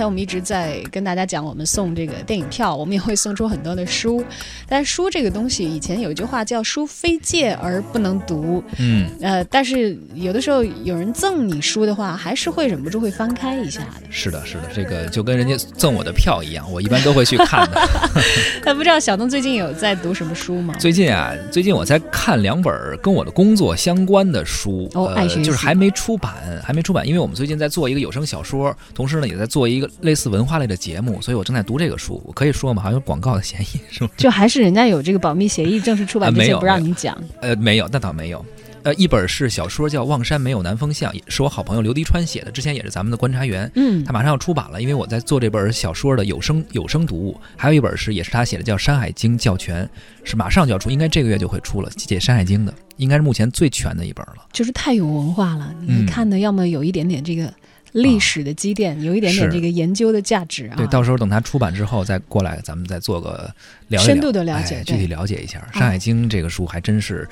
才我们一直在跟大家讲，我们送这个电影票，我们也会送出很多的书。但书这个东西，以前有一句话叫“书非借而不能读”。嗯，呃，但是有的时候有人赠你书的话，还是会忍不住会翻开一下的。是的，是的，这个就跟人家赠我的票一样，我一般都会去看的。那不知道小东最近有在读什么书吗？最近啊，最近我在看两本跟我的工作相关的书，哦，爱学，就是还没出版，还没出版，因为我们最近在做一个有声小说，同时呢也在做一个类似文化类的节目，所以我正在读这个书。我可以说吗？好像有广告的嫌疑，是吗？就还是人家有这个保密协议，正式出版之前不让你讲。呃，没有，那倒没有。呃，一本是小说叫《望山没有南风向》，是我好朋友刘迪川写的，之前也是咱们的观察员。嗯，他马上要出版了，因为我在做这本小说的有声有声读物。还有一本是也是他写的，叫《山海经教全》，是马上就要出，应该这个月就会出了，解《山海经》的，应该是目前最全的一本了。就是太有文化了，你看的要么有一点点这个。历史的积淀有一点点这个研究的价值啊。对，到时候等它出版之后再过来，咱们再做个了深度的了解，具体了解一下《山海经》这个书，还真是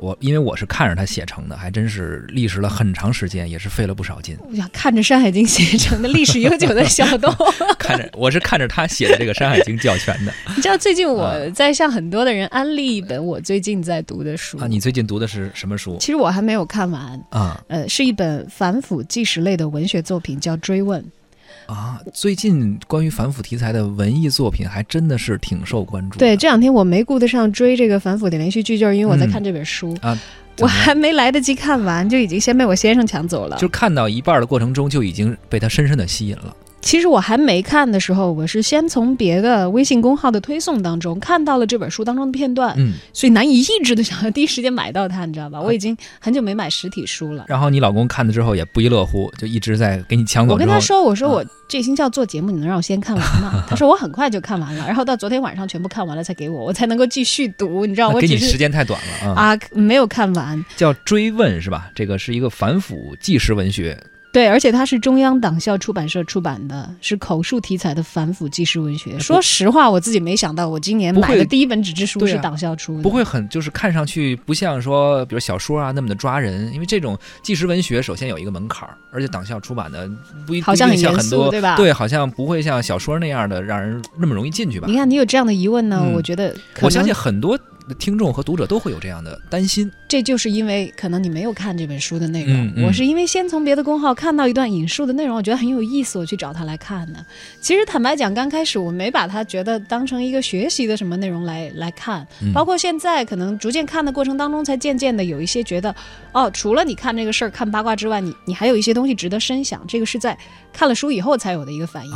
我，因为我是看着他写成的，还真是历时了很长时间，也是费了不少劲。我想，看着《山海经》写成的历史悠久的小东，看着我是看着他写的这个《山海经》教全的。你知道最近我在向很多的人安利一本我最近在读的书啊？你最近读的是什么书？其实我还没有看完啊。呃，是一本反腐纪实类的文学。作品叫《追问》啊，最近关于反腐题材的文艺作品还真的是挺受关注。对，这两天我没顾得上追这个反腐的连续剧，就是因为我在看这本书啊，我还没来得及看完，就已经先被我先生抢走了。就看到一半的过程中，就已经被他深深的吸引了。其实我还没看的时候，我是先从别的微信公号的推送当中看到了这本书当中的片段，嗯，所以难以抑制的想要第一时间买到它，你知道吧？我已经很久没买实体书了。然后你老公看了之后也不亦乐乎，就一直在给你抢走。我跟他说：“我说我这星期要做节目，你能让我先看完吗？” 他说：“我很快就看完了。”然后到昨天晚上全部看完了才给我，我才能够继续读。你知道，我 给你时间太短了啊，没有看完。叫追问是吧？这个是一个反腐纪实文学。对，而且它是中央党校出版社出版的，是口述题材的反腐纪实文学。说实话，我自己没想到，我今年买的第一本纸质书是党校出的，不会很就是看上去不像说，比如小说啊那么的抓人，因为这种纪实文学首先有一个门槛儿，而且党校出版的不一好像很严肃，对吧？对，好像不会像小说那样的让人那么容易进去吧？你看，你有这样的疑问呢？我觉得，我相信很多。听众和读者都会有这样的担心，这就是因为可能你没有看这本书的内容。我是因为先从别的公号看到一段引述的内容，我觉得很有意思，我去找他来看的。其实坦白讲，刚开始我没把它觉得当成一个学习的什么内容来来看，包括现在可能逐渐看的过程当中，才渐渐的有一些觉得，哦，除了你看这个事儿看八卦之外，你你还有一些东西值得深想。这个是在看了书以后才有的一个反应。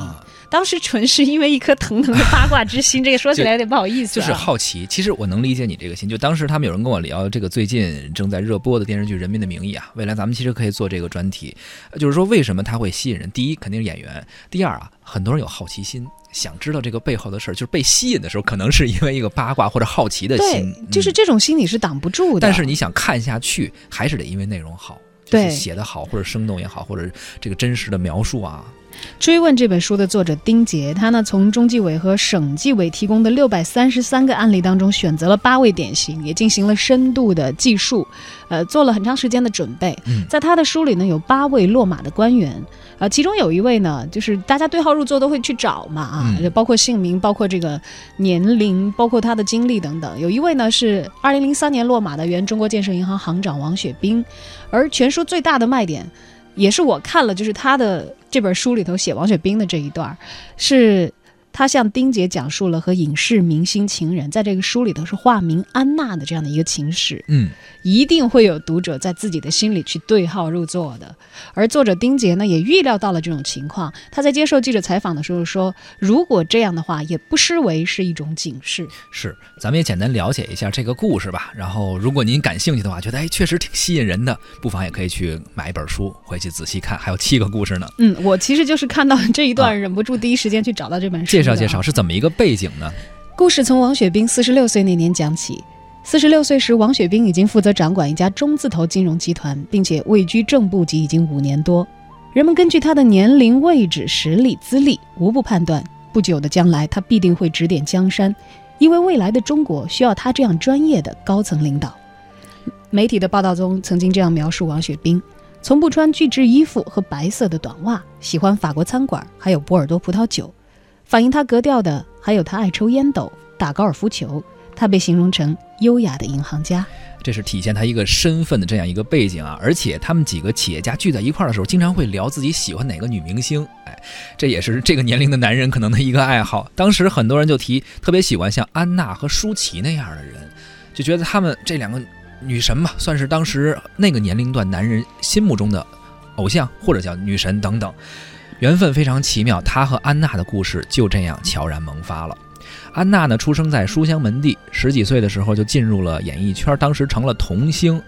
当时纯是因为一颗腾腾的八卦之心，这个说起来有点不好意思，就是好奇。其实我能理解你这个心，就当时他们有人跟我聊这个最近正在热播的电视剧《人民的名义》啊，未来咱们其实可以做这个专题，就是说为什么它会吸引人？第一，肯定是演员；第二啊，很多人有好奇心，想知道这个背后的事儿，就是被吸引的时候，可能是因为一个八卦或者好奇的心，就是这种心理是挡不住的。但是你想看下去，还是得因为内容好，对写的好，或者生动也好，或者这个真实的描述啊。追问这本书的作者丁杰，他呢从中纪委和省纪委提供的六百三十三个案例当中，选择了八位典型，也进行了深度的记述，呃，做了很长时间的准备。在他的书里呢，有八位落马的官员，呃，其中有一位呢，就是大家对号入座都会去找嘛，啊，包括姓名，包括这个年龄，包括他的经历等等。有一位呢是二零零三年落马的原中国建设银行行长王雪冰，而全书最大的卖点。也是我看了，就是他的这本书里头写王雪冰的这一段是。他向丁姐讲述了和影视明星情人在这个书里头是化名安娜的这样的一个情史，嗯，一定会有读者在自己的心里去对号入座的。而作者丁杰呢，也预料到了这种情况。他在接受记者采访的时候说：“如果这样的话，也不失为是一种警示。”是，咱们也简单了解一下这个故事吧。然后，如果您感兴趣的话，觉得哎确实挺吸引人的，不妨也可以去买一本书回去仔细看。还有七个故事呢。嗯，我其实就是看到这一段，忍不住第一时间去找到这本书。介绍介绍是怎么一个背景呢？故事从王雪冰四十六岁那年讲起。四十六岁时，王雪冰已经负责掌管一家中字头金融集团，并且位居正部级已经五年多。人们根据他的年龄、位置、实力、资历，无不判断，不久的将来他必定会指点江山，因为未来的中国需要他这样专业的高层领导。媒体的报道中曾经这样描述王雪冰。从不穿聚酯衣服和白色的短袜，喜欢法国餐馆，还有波尔多葡萄酒。反映他格调的还有他爱抽烟斗、打高尔夫球。他被形容成优雅的银行家。这是体现他一个身份的这样一个背景啊，而且他们几个企业家聚在一块儿的时候，经常会聊自己喜欢哪个女明星，哎，这也是这个年龄的男人可能的一个爱好。当时很多人就提特别喜欢像安娜和舒淇那样的人，就觉得他们这两个女神嘛，算是当时那个年龄段男人心目中的偶像或者叫女神等等，缘分非常奇妙，他和安娜的故事就这样悄然萌发了。安娜呢，出生在书香门第，十几岁的时候就进入了演艺圈，当时成了童星。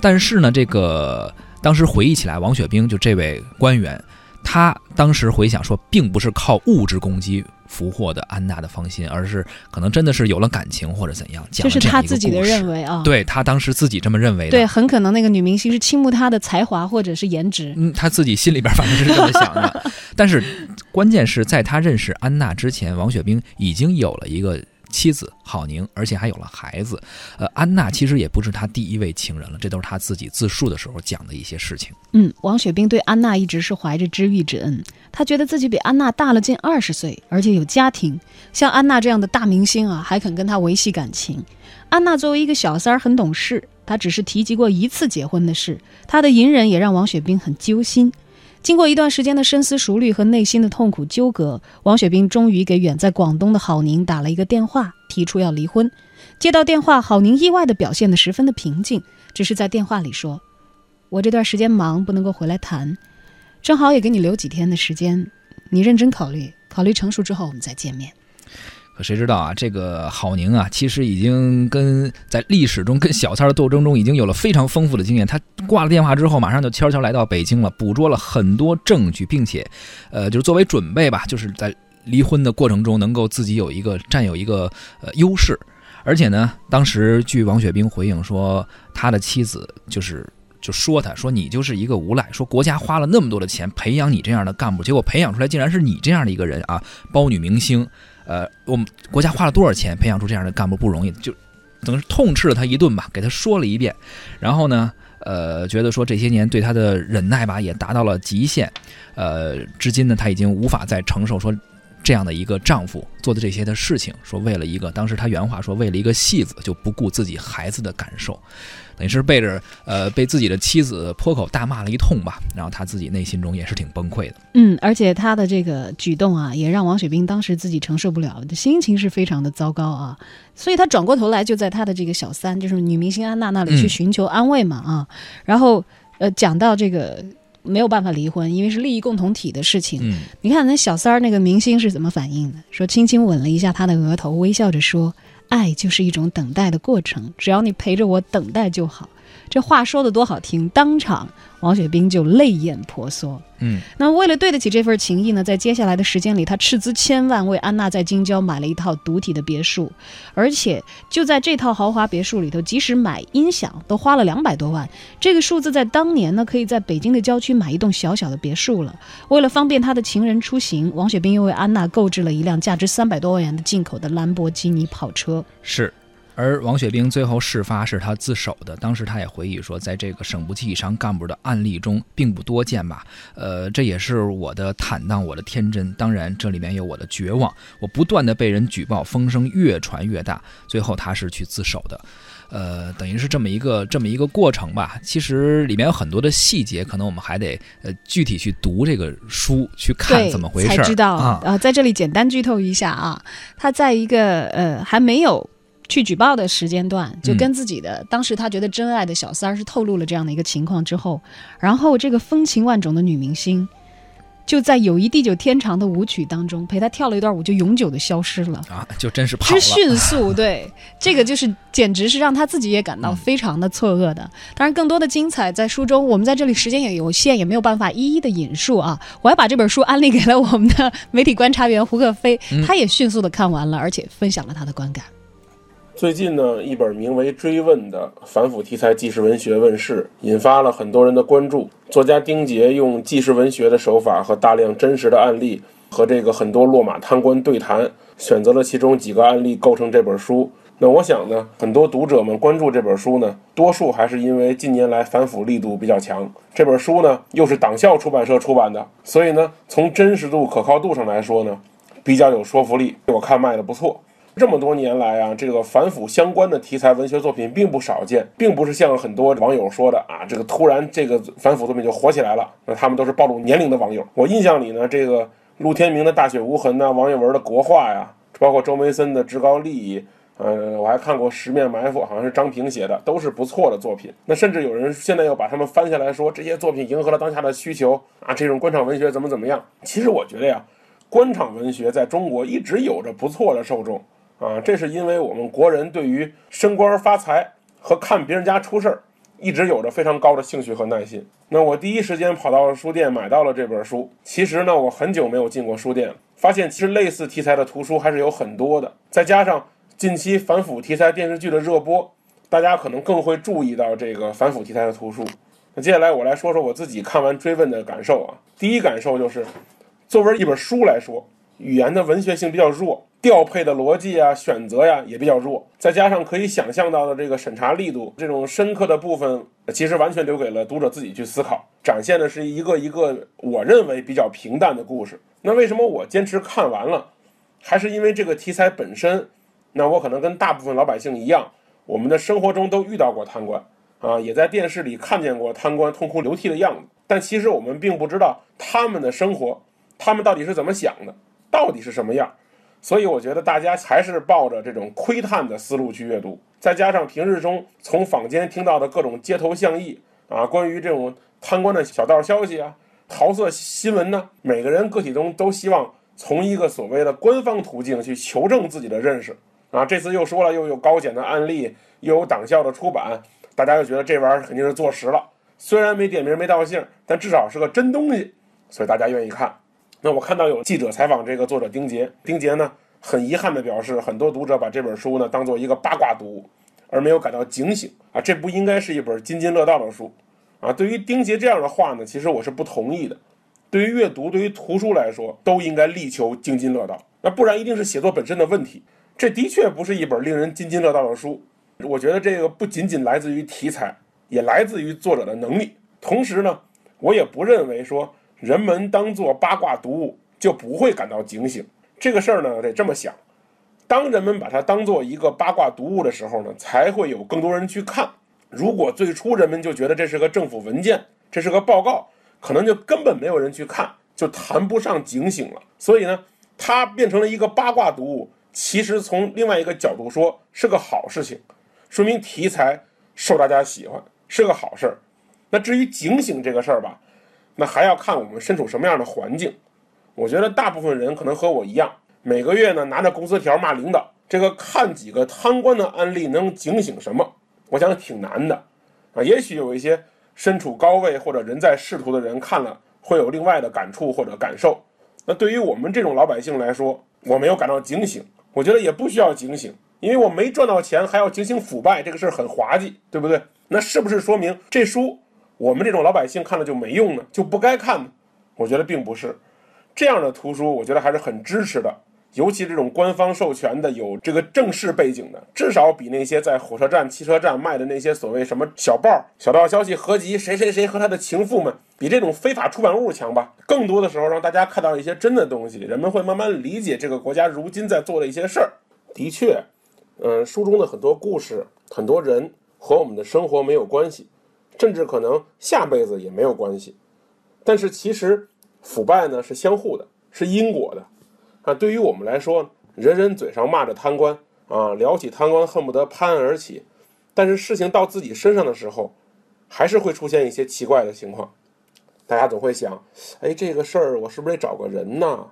但是呢，这个当时回忆起来，王雪冰就这位官员，他当时回想说，并不是靠物质攻击。俘获的安娜的芳心，而是可能真的是有了感情或者怎样，这是他自己的认为啊。对他当时自己这么认为的。对，很可能那个女明星是倾慕他的才华或者是颜值。嗯，他自己心里边反正是这么想的。但是关键是在他认识安娜之前，王雪冰已经有了一个。妻子郝宁，而且还有了孩子。呃，安娜其实也不是他第一位情人了，这都是他自己自述的时候讲的一些事情。嗯，王雪冰对安娜一直是怀着知遇之恩，他觉得自己比安娜大了近二十岁，而且有家庭。像安娜这样的大明星啊，还肯跟他维系感情。安娜作为一个小三儿，很懂事，她只是提及过一次结婚的事。她的隐忍也让王雪冰很揪心。经过一段时间的深思熟虑和内心的痛苦纠葛，王雪冰终于给远在广东的郝宁打了一个电话，提出要离婚。接到电话，郝宁意外的表现得十分的平静，只是在电话里说：“我这段时间忙，不能够回来谈，正好也给你留几天的时间，你认真考虑，考虑成熟之后我们再见面。”谁知道啊？这个郝宁啊，其实已经跟在历史中跟小三的斗争中已经有了非常丰富的经验。他挂了电话之后，马上就悄悄来到北京了，捕捉了很多证据，并且，呃，就是作为准备吧，就是在离婚的过程中能够自己有一个占有一个呃优势。而且呢，当时据王雪冰回应说，他的妻子就是就说他说你就是一个无赖，说国家花了那么多的钱培养你这样的干部，结果培养出来竟然是你这样的一个人啊，包女明星。呃，我们国家花了多少钱培养出这样的干部不容易，就等于是痛斥了他一顿吧，给他说了一遍，然后呢，呃，觉得说这些年对他的忍耐吧也达到了极限，呃，至今呢他已经无法再承受说这样的一个丈夫做的这些的事情，说为了一个当时他原话说为了一个戏子就不顾自己孩子的感受。等于是背着呃被自己的妻子破口大骂了一通吧，然后他自己内心中也是挺崩溃的。嗯，而且他的这个举动啊，也让王雪冰当时自己承受不了，心情是非常的糟糕啊。所以他转过头来就在他的这个小三，就是女明星安娜那里去寻求安慰嘛啊。然后呃讲到这个没有办法离婚，因为是利益共同体的事情。嗯，你看那小三儿那个明星是怎么反应的？说轻轻吻了一下他的额头，微笑着说。爱就是一种等待的过程，只要你陪着我等待就好。这话说的多好听，当场王雪冰就泪眼婆娑。嗯，那为了对得起这份情谊呢，在接下来的时间里，他斥资千万为安娜在京郊买了一套独体的别墅，而且就在这套豪华别墅里头，即使买音响都花了两百多万。这个数字在当年呢，可以在北京的郊区买一栋小小的别墅了。为了方便他的情人出行，王雪冰又为安娜购置了一辆价值三百多万元的进口的兰博基尼跑车。是。而王雪冰最后事发是他自首的，当时他也回忆说，在这个省部级以上干部的案例中并不多见吧。呃，这也是我的坦荡，我的天真。当然，这里面有我的绝望，我不断的被人举报，风声越传越大，最后他是去自首的。呃，等于是这么一个这么一个过程吧。其实里面有很多的细节，可能我们还得呃具体去读这个书去看怎么回事才知道啊。在这里简单剧透一下啊，他在一个呃还没有。去举报的时间段，就跟自己的当时他觉得真爱的小三儿是透露了这样的一个情况之后，然后这个风情万种的女明星，就在友谊地久天长的舞曲当中陪他跳了一段舞，就永久的消失了啊！就真是之迅速，对这个就是简直是让他自己也感到非常的错愕的。当然，更多的精彩在书中，我们在这里时间也有限，也没有办法一一的引述啊。我还把这本书安利给了我们的 媒体观察员胡可飞，他也迅速的看完了，而且分享了他的观感。最近呢，一本名为《追问》的反腐题材纪实文学问世，引发了很多人的关注。作家丁杰用纪实文学的手法和大量真实的案例，和这个很多落马贪官对谈，选择了其中几个案例构成这本书。那我想呢，很多读者们关注这本书呢，多数还是因为近年来反腐力度比较强。这本书呢，又是党校出版社出版的，所以呢，从真实度、可靠度上来说呢，比较有说服力。我看卖的不错。这么多年来啊，这个反腐相关的题材文学作品并不少见，并不是像很多网友说的啊，这个突然这个反腐作品就火起来了。那他们都是暴露年龄的网友。我印象里呢，这个陆天明的《大雪无痕》呐，王岳文的《国画》呀，包括周梅森的《至高利益》。呃，我还看过《十面埋伏》，好像是张平写的，都是不错的作品。那甚至有人现在又把他们翻下来说，这些作品迎合了当下的需求啊，这种官场文学怎么怎么样？其实我觉得呀，官场文学在中国一直有着不错的受众啊，这是因为我们国人对于升官发财和看别人家出事儿，一直有着非常高的兴趣和耐心。那我第一时间跑到书店买到了这本书。其实呢，我很久没有进过书店，发现其实类似题材的图书还是有很多的，再加上。近期反腐题材电视剧的热播，大家可能更会注意到这个反腐题材的图书。那接下来我来说说我自己看完《追问》的感受啊。第一感受就是，作为一本书来说，语言的文学性比较弱，调配的逻辑啊、选择呀也比较弱，再加上可以想象到的这个审查力度，这种深刻的部分，其实完全留给了读者自己去思考，展现的是一个一个我认为比较平淡的故事。那为什么我坚持看完了？还是因为这个题材本身。那我可能跟大部分老百姓一样，我们的生活中都遇到过贪官，啊，也在电视里看见过贪官痛哭流涕的样子。但其实我们并不知道他们的生活，他们到底是怎么想的，到底是什么样。所以我觉得大家还是抱着这种窥探的思路去阅读，再加上平日中从坊间听到的各种街头巷议啊，关于这种贪官的小道消息啊、桃色新闻呢，每个人个体中都希望从一个所谓的官方途径去求证自己的认识。啊，这次又说了，又有高检的案例，又有党校的出版，大家又觉得这玩意儿肯定是坐实了。虽然没点名没道姓，但至少是个真东西，所以大家愿意看。那我看到有记者采访这个作者丁杰，丁杰呢很遗憾地表示，很多读者把这本书呢当做一个八卦读物，而没有感到警醒啊，这不应该是一本津津乐道的书啊。对于丁杰这样的话呢，其实我是不同意的。对于阅读，对于图书来说，都应该力求津津乐道，那不然一定是写作本身的问题。这的确不是一本令人津津乐道的书，我觉得这个不仅仅来自于题材，也来自于作者的能力。同时呢，我也不认为说人们当做八卦读物就不会感到警醒。这个事儿呢，得这么想：当人们把它当做一个八卦读物的时候呢，才会有更多人去看。如果最初人们就觉得这是个政府文件，这是个报告，可能就根本没有人去看，就谈不上警醒了。所以呢，它变成了一个八卦读物。其实从另外一个角度说是个好事情，说明题材受大家喜欢是个好事儿。那至于警醒这个事儿吧，那还要看我们身处什么样的环境。我觉得大部分人可能和我一样，每个月呢拿着工资条骂领导，这个看几个贪官的案例能警醒什么？我想挺难的啊。也许有一些身处高位或者人在仕途的人看了会有另外的感触或者感受。那对于我们这种老百姓来说，我没有感到警醒。我觉得也不需要警醒，因为我没赚到钱，还要警醒腐败，这个事儿很滑稽，对不对？那是不是说明这书我们这种老百姓看了就没用呢？就不该看呢？我觉得并不是，这样的图书我觉得还是很支持的，尤其这种官方授权的、有这个正式背景的，至少比那些在火车站、汽车站卖的那些所谓什么小报、小道消息合集，谁谁谁和他的情妇们，比这种非法出版物强吧？更多的时候让大家看到一些真的东西，人们会慢慢理解这个国家如今在做的一些事儿。的确，嗯，书中的很多故事、很多人和我们的生活没有关系，甚至可能下辈子也没有关系。但是其实腐败呢是相互的，是因果的。啊，对于我们来说，人人嘴上骂着贪官啊，聊起贪官恨不得攀而起，但是事情到自己身上的时候，还是会出现一些奇怪的情况。大家总会想，哎，这个事儿我是不是得找个人呢？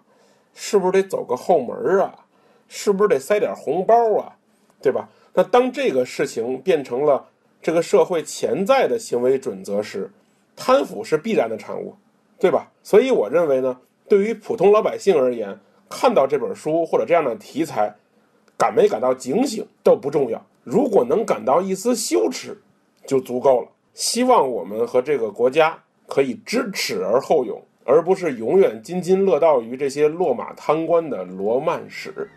是不是得走个后门啊？是不是得塞点红包啊？对吧？那当这个事情变成了这个社会潜在的行为准则时，贪腐是必然的产物，对吧？所以我认为呢，对于普通老百姓而言，看到这本书或者这样的题材，感没感到警醒都不重要。如果能感到一丝羞耻，就足够了。希望我们和这个国家。可以知耻而后勇，而不是永远津津乐道于这些落马贪官的罗曼史。